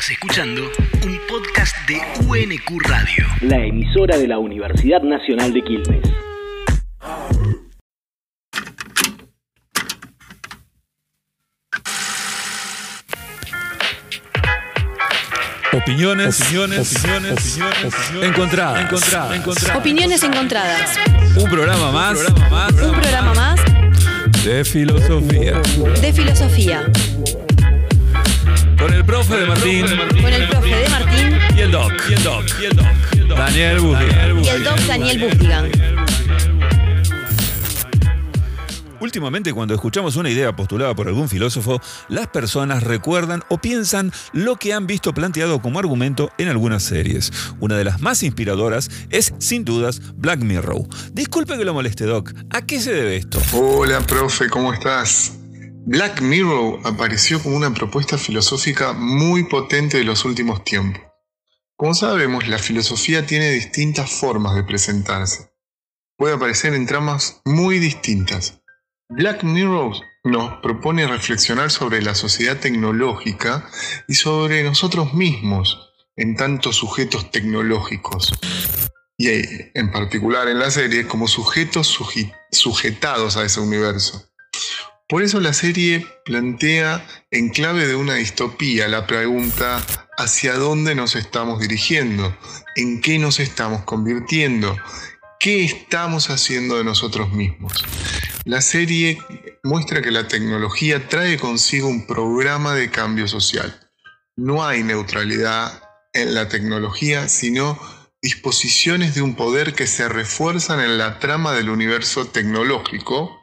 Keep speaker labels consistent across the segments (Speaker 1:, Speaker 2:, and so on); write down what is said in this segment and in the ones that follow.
Speaker 1: Estás escuchando un podcast de UNQ Radio.
Speaker 2: la emisora de la Universidad Nacional de Quilmes.
Speaker 3: Opiniones, opiniones, opiniones, opiniones, encontradas, encontradas, encontradas.
Speaker 4: Opiniones encontradas.
Speaker 3: Un programa más, un programa más
Speaker 4: Un programa más
Speaker 3: de filosofía.
Speaker 4: de filosofía.
Speaker 3: Con el profe de Martín
Speaker 4: Con el profe de Martín
Speaker 3: y el doc, y el doc, y el doc, Daniel Bustigan.
Speaker 4: y el doc Daniel Bustigan.
Speaker 3: Últimamente, cuando escuchamos una idea postulada por algún filósofo, las personas recuerdan o piensan lo que han visto planteado como argumento en algunas series. Una de las más inspiradoras es, sin dudas, Black Mirror. Disculpe que lo moleste, Doc. ¿A qué se debe esto?
Speaker 5: Hola, profe, ¿cómo estás? Black Mirror apareció como una propuesta filosófica muy potente de los últimos tiempos. Como sabemos, la filosofía tiene distintas formas de presentarse. Puede aparecer en tramas muy distintas. Black Mirror nos propone reflexionar sobre la sociedad tecnológica y sobre nosotros mismos en tantos sujetos tecnológicos y en particular en la serie como sujetos sujetados a ese universo. Por eso la serie plantea en clave de una distopía la pregunta hacia dónde nos estamos dirigiendo, en qué nos estamos convirtiendo, qué estamos haciendo de nosotros mismos. La serie muestra que la tecnología trae consigo un programa de cambio social. No hay neutralidad en la tecnología, sino disposiciones de un poder que se refuerzan en la trama del universo tecnológico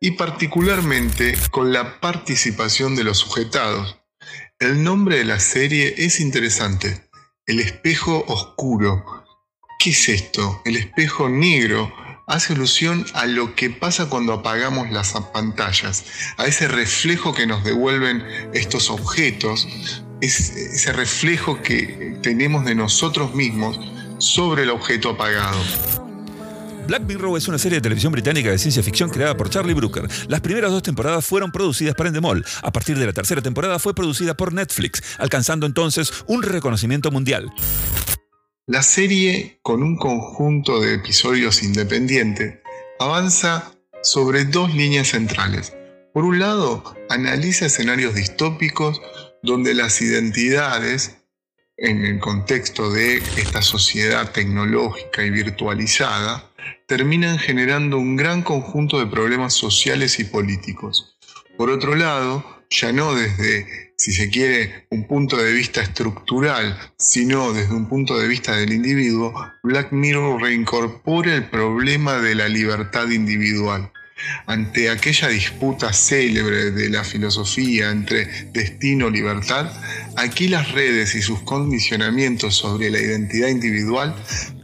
Speaker 5: y particularmente con la participación de los sujetados. El nombre de la serie es interesante, El espejo oscuro. ¿Qué es esto? El espejo negro hace alusión a lo que pasa cuando apagamos las pantallas, a ese reflejo que nos devuelven estos objetos, es ese reflejo que tenemos de nosotros mismos sobre el objeto apagado.
Speaker 3: Black Mirror es una serie de televisión británica de ciencia ficción creada por Charlie Brooker. Las primeras dos temporadas fueron producidas por Endemol. A partir de la tercera temporada fue producida por Netflix, alcanzando entonces un reconocimiento mundial.
Speaker 5: La serie, con un conjunto de episodios independientes, avanza sobre dos líneas centrales. Por un lado, analiza escenarios distópicos donde las identidades, en el contexto de esta sociedad tecnológica y virtualizada, terminan generando un gran conjunto de problemas sociales y políticos. Por otro lado, ya no desde, si se quiere, un punto de vista estructural, sino desde un punto de vista del individuo, Black Mirror reincorpora el problema de la libertad individual. Ante aquella disputa célebre de la filosofía entre destino y libertad, aquí las redes y sus condicionamientos sobre la identidad individual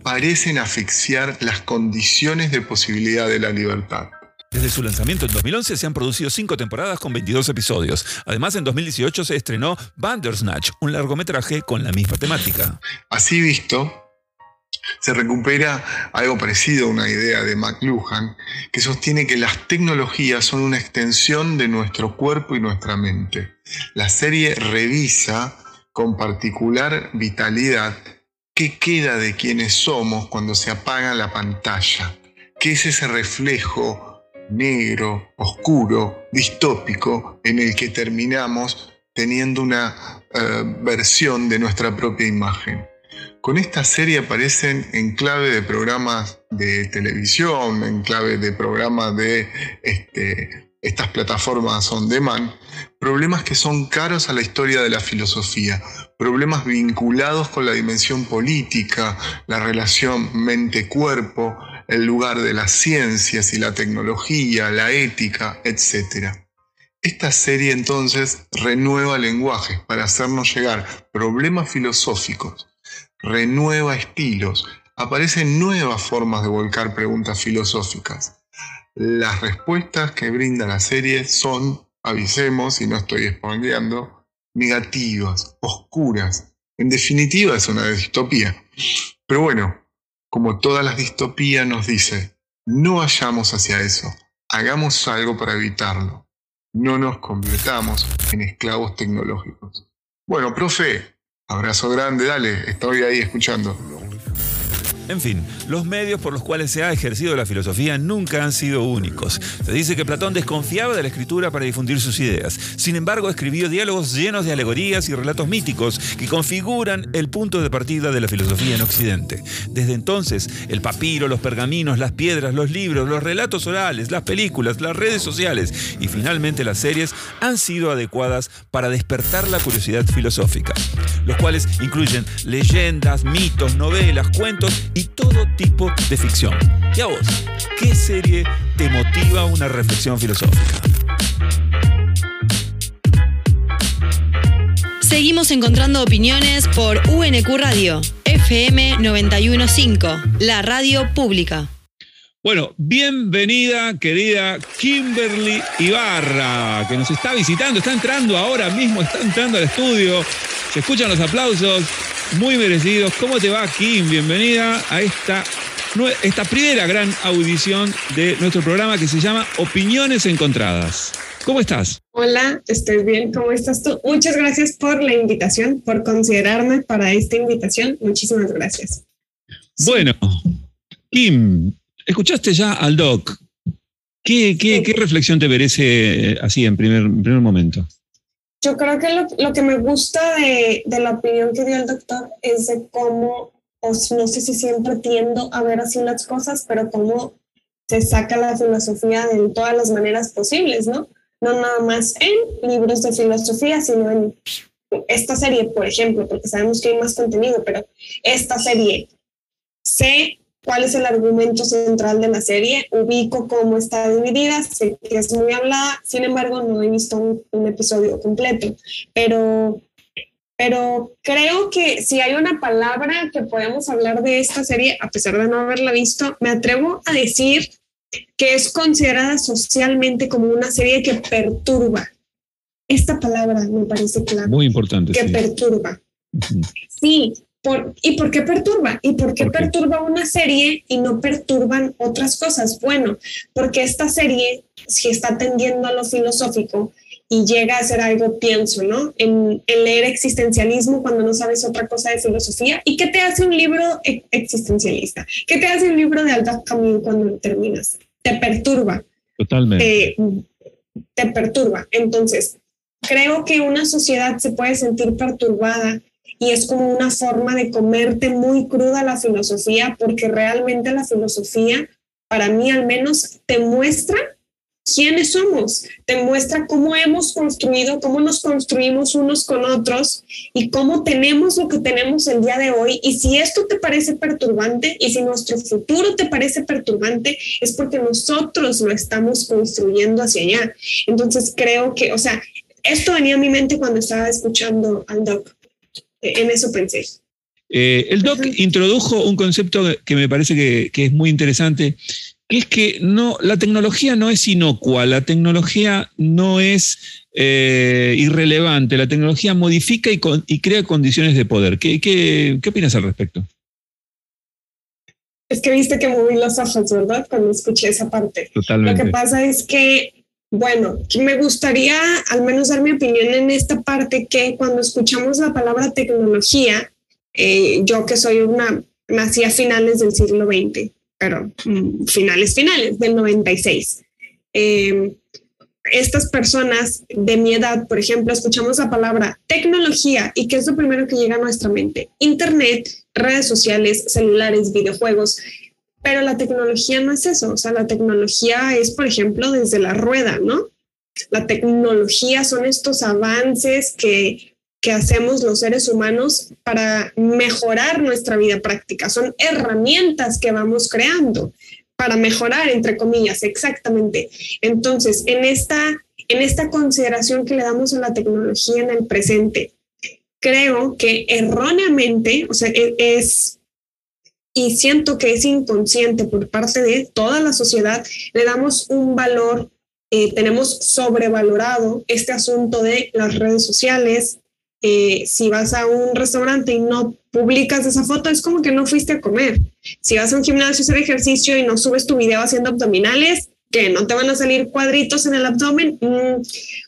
Speaker 5: parecen asfixiar las condiciones de posibilidad de la libertad.
Speaker 3: Desde su lanzamiento en 2011 se han producido cinco temporadas con 22 episodios. Además, en 2018 se estrenó Bandersnatch, un largometraje con la misma temática.
Speaker 5: Así visto, se recupera algo parecido a una idea de McLuhan, que sostiene que las tecnologías son una extensión de nuestro cuerpo y nuestra mente. La serie revisa con particular vitalidad qué queda de quienes somos cuando se apaga la pantalla, qué es ese reflejo negro, oscuro, distópico, en el que terminamos teniendo una eh, versión de nuestra propia imagen. Con esta serie aparecen en clave de programas de televisión, en clave de programas de este, estas plataformas on demand, problemas que son caros a la historia de la filosofía, problemas vinculados con la dimensión política, la relación mente-cuerpo, el lugar de las ciencias y la tecnología, la ética, etc. Esta serie entonces renueva lenguajes para hacernos llegar problemas filosóficos, renueva estilos, aparecen nuevas formas de volcar preguntas filosóficas. Las respuestas que brinda la serie son, avisemos y no estoy spoileando, negativas, oscuras. En definitiva es una distopía. Pero bueno, como todas las distopías nos dice, no vayamos hacia eso, hagamos algo para evitarlo. No nos convirtamos en esclavos tecnológicos. Bueno, profe, Abrazo grande, dale, estoy ahí escuchando.
Speaker 3: En fin, los medios por los cuales se ha ejercido la filosofía nunca han sido únicos. Se dice que Platón desconfiaba de la escritura para difundir sus ideas. Sin embargo, escribió diálogos llenos de alegorías y relatos míticos que configuran el punto de partida de la filosofía en Occidente. Desde entonces, el papiro, los pergaminos, las piedras, los libros, los relatos orales, las películas, las redes sociales y finalmente las series han sido adecuadas para despertar la curiosidad filosófica, los cuales incluyen leyendas, mitos, novelas, cuentos y todo tipo de ficción. ¿Y a vos? ¿Qué serie te motiva una reflexión filosófica?
Speaker 4: Seguimos encontrando opiniones por UNQ Radio, FM 915, la radio pública.
Speaker 3: Bueno, bienvenida querida Kimberly Ibarra, que nos está visitando, está entrando ahora mismo, está entrando al estudio. Se escuchan los aplausos, muy merecidos. ¿Cómo te va, Kim? Bienvenida a esta, esta primera gran audición de nuestro programa que se llama Opiniones Encontradas. ¿Cómo estás?
Speaker 6: Hola, estoy bien. ¿Cómo estás tú? Muchas gracias por la invitación, por considerarme para esta invitación. Muchísimas gracias.
Speaker 3: Bueno, Kim, escuchaste ya al doc. ¿Qué, qué, qué reflexión te merece eh, así en primer, en primer momento?
Speaker 6: Yo creo que lo, lo que me gusta de, de, la opinión que dio el doctor es de cómo, o no sé si siempre tiendo a ver así las cosas, pero cómo se saca la filosofía de todas las maneras posibles, ¿no? No nada más en libros de filosofía, sino en esta serie, por ejemplo, porque sabemos que hay más contenido, pero esta serie se cuál es el argumento central de la serie, ubico cómo está dividida, sé que es muy hablada, sin embargo no he visto un, episodio completo, pero, pero creo que si hay una palabra que podemos hablar de esta serie, a pesar de no haberla visto, me atrevo a decir que es considerada socialmente como una serie que perturba. Esta palabra me parece clave.
Speaker 3: Muy importante.
Speaker 6: Que perturba. Sí, ¿Y por qué perturba? ¿Y por qué, perturba una serie y no perturban otras cosas? Bueno, porque esta serie, si está tendiendo a lo filosófico y llega a ser algo, pienso, ¿no? En, leer existencialismo cuando no sabes otra cosa de filosofía. ¿Y qué te hace un libro existencialista? ¿Qué te hace un libro de Albert Camus cuando terminas? Te perturba.
Speaker 3: Totalmente.
Speaker 6: te perturba. Entonces, creo que una sociedad se puede sentir perturbada y es como una forma de comerte muy cruda la filosofía, porque realmente la filosofía, para mí al menos, te muestra quiénes somos, te muestra cómo hemos construido, cómo nos construimos unos con otros y cómo tenemos lo que tenemos el día de hoy. Y si esto te parece perturbante y si nuestro futuro te parece perturbante, es porque nosotros lo estamos construyendo hacia allá. Entonces creo que, o sea, esto venía a mi mente cuando estaba escuchando al doc en eso pensé.
Speaker 3: Eh, el doc introdujo un concepto que me parece que, es muy interesante, que es que no, la tecnología no es inocua, la tecnología no es eh, irrelevante, la tecnología modifica y, crea condiciones de poder. ¿Qué, qué, opinas al respecto?
Speaker 6: Es que viste que moví los ojos, ¿verdad? Cuando escuché esa parte.
Speaker 3: Totalmente.
Speaker 6: Lo que pasa es que bueno, me gustaría al menos dar mi opinión en esta parte que cuando escuchamos la palabra tecnología, eh, yo que soy una, nací a finales del siglo XX, pero mm, finales, finales del 96. Em, estas personas de mi edad, por ejemplo, escuchamos la palabra tecnología y ¿qué es lo primero que llega a nuestra mente? Internet, redes sociales, celulares, videojuegos. Pero la tecnología no es eso, o sea, la tecnología es, por ejemplo, desde la rueda, ¿no? La tecnología son estos avances que, que hacemos los seres humanos para mejorar nuestra vida práctica, son herramientas que vamos creando para mejorar, entre comillas, exactamente. Entonces, en esta, en esta consideración que le damos a la tecnología en el presente, creo que erróneamente, o sea, e, es, y siento que es inconsciente por parte de toda la sociedad, le damos un valor, eh, tenemos sobrevalorado este asunto de las redes sociales. Eh, si vas a un restaurante y no publicas esa foto, es como que no fuiste a comer. Si vas a un gimnasio a hacer ejercicio y no subes tu video haciendo abdominales, que no te van a salir cuadritos en el abdomen. Mm,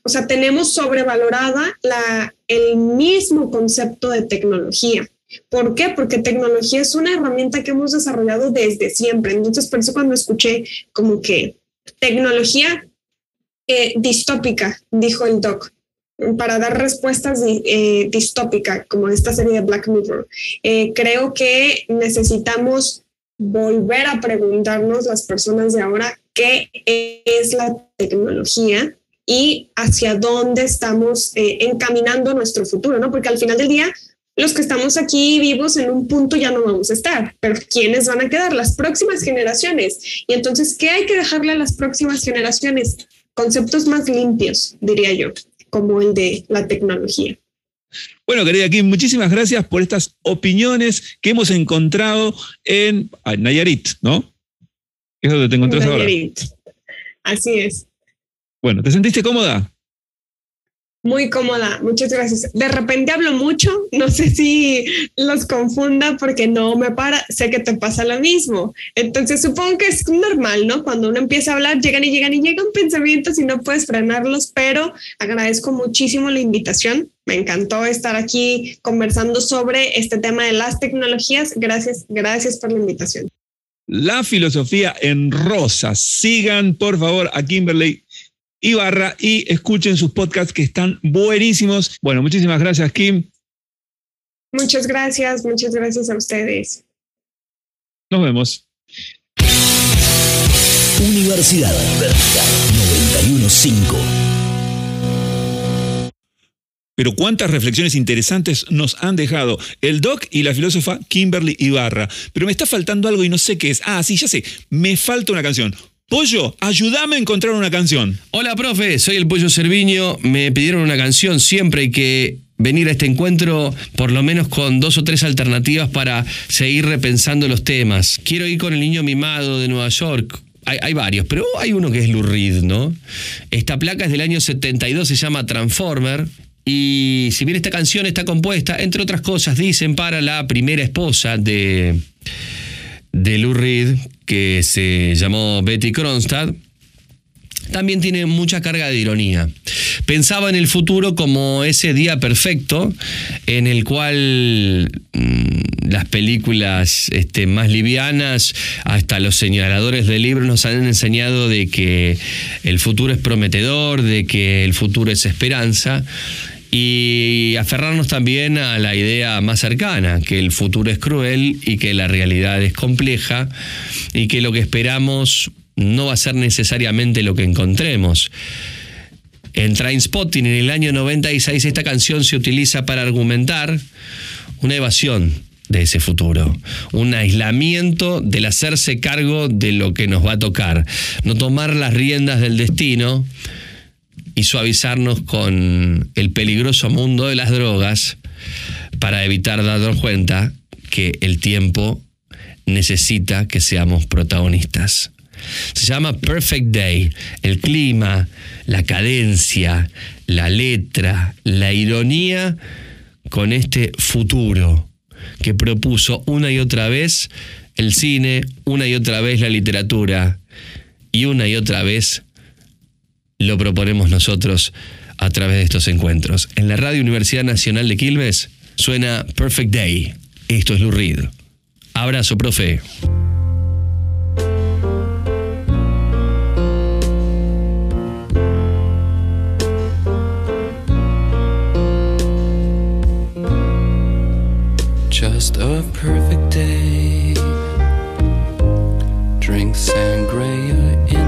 Speaker 6: o sea, tenemos sobrevalorada la, el mismo concepto de tecnología. ¿Por qué? Porque tecnología es una herramienta que hemos desarrollado desde siempre. Entonces, por eso cuando escuché como que tecnología eh, distópica, dijo el doc, para dar respuestas eh, distópicas, como esta serie de Black Mirror. Eh, creo que necesitamos volver a preguntarnos las personas de ahora qué es la tecnología y hacia dónde estamos encaminando nuestro futuro, ¿no? Porque al final del día, los que estamos aquí vivos en un punto ya no vamos a estar, pero ¿quiénes van a quedar? Las próximas generaciones. Y entonces, ¿qué hay que dejarle a las próximas generaciones? Conceptos más limpios, diría yo, como el de la tecnología.
Speaker 3: Bueno, querida Kim, muchísimas gracias por estas opiniones que hemos encontrado en Nayarit, ¿no? Es donde te encontrás Nayarit.
Speaker 6: Así es.
Speaker 3: Bueno, ¿te sentiste cómoda?
Speaker 6: Muy cómoda, muchas gracias. De repente hablo mucho, no sé si los confunda porque no me para, sé que te pasa lo mismo. Entonces supongo que es normal, ¿no? Cuando uno empieza a hablar, llegan y llegan y llegan pensamientos y no puedes frenarlos, pero agradezco muchísimo la invitación. Me encantó estar aquí conversando sobre este tema de las tecnologías. Gracias, gracias por la invitación.
Speaker 3: La filosofía en rosa. Sigan, por favor, a Kimberly Ibarra y escuchen sus podcasts que están buenísimos. Bueno, muchísimas gracias, Kim.
Speaker 6: Muchas gracias, muchas gracias a ustedes.
Speaker 3: Nos vemos.
Speaker 1: Universidad, Universidad 915.
Speaker 3: Pero cuántas reflexiones interesantes nos han dejado el doc y la filósofa Kimberly Ibarra. Pero me está faltando algo y no sé qué es. Ah, sí, ya sé. Me falta una canción. Pollo, ayúdame a encontrar una canción.
Speaker 7: Hola, profe, soy el Pollo Cerviño. Me pidieron una canción. Siempre hay que venir a este encuentro por lo menos con dos o tres alternativas para seguir repensando los temas. Quiero ir con el niño mimado de Nueva York. Hay, varios, pero hay uno que es Lou Reed, ¿no? Esta placa es del año 72, se llama Transformer. Y si bien esta canción está compuesta, entre otras cosas, dicen para la primera esposa de, de Lou Reed, que se llamó Betty Kronstadt, también tiene mucha carga de ironía. Pensaba en el futuro como ese día perfecto en el cual mm, las películas este, más livianas, hasta los señaladores de libros nos han enseñado de que el futuro es prometedor, de que el futuro es esperanza y aferrarnos también a la idea más cercana, que el futuro es cruel y que la realidad es compleja y que lo que esperamos no va a ser necesariamente lo que encontremos. En Trainspotting, en el año 96, esta canción se utiliza para argumentar una evasión de ese futuro, un aislamiento del hacerse cargo de lo que nos va a tocar, no tomar las riendas del destino, y suavizarnos con el peligroso mundo de las drogas para evitar darnos cuenta que el tiempo necesita que seamos protagonistas. Se llama Perfect Day. El clima, la cadencia, la letra, la ironía con este futuro que propuso una y otra vez el cine, una y otra vez la literatura y una y otra vez lo proponemos nosotros a través de estos encuentros. En la Radio Universidad Nacional de Quilmes suena Perfect Day. Esto es Lou Reed. Abrazo, profe.
Speaker 8: Just a perfect day. Drink sangria in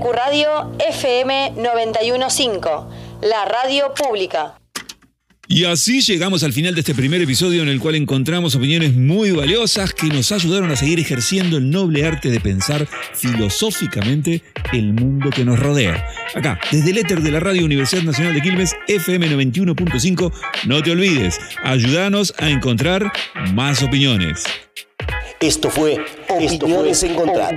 Speaker 4: Radio FM 915, la radio pública.
Speaker 3: Y así llegamos al final de este primer episodio en el cual encontramos opiniones muy valiosas que nos ayudaron a seguir ejerciendo el noble arte de pensar filosóficamente el mundo que nos rodea. Acá, desde el éter de la Radio Universidad Nacional de Quilmes, FM 91.5, no te olvides, ayúdanos a encontrar más opiniones.
Speaker 9: Esto fue Opiniones Encontradas.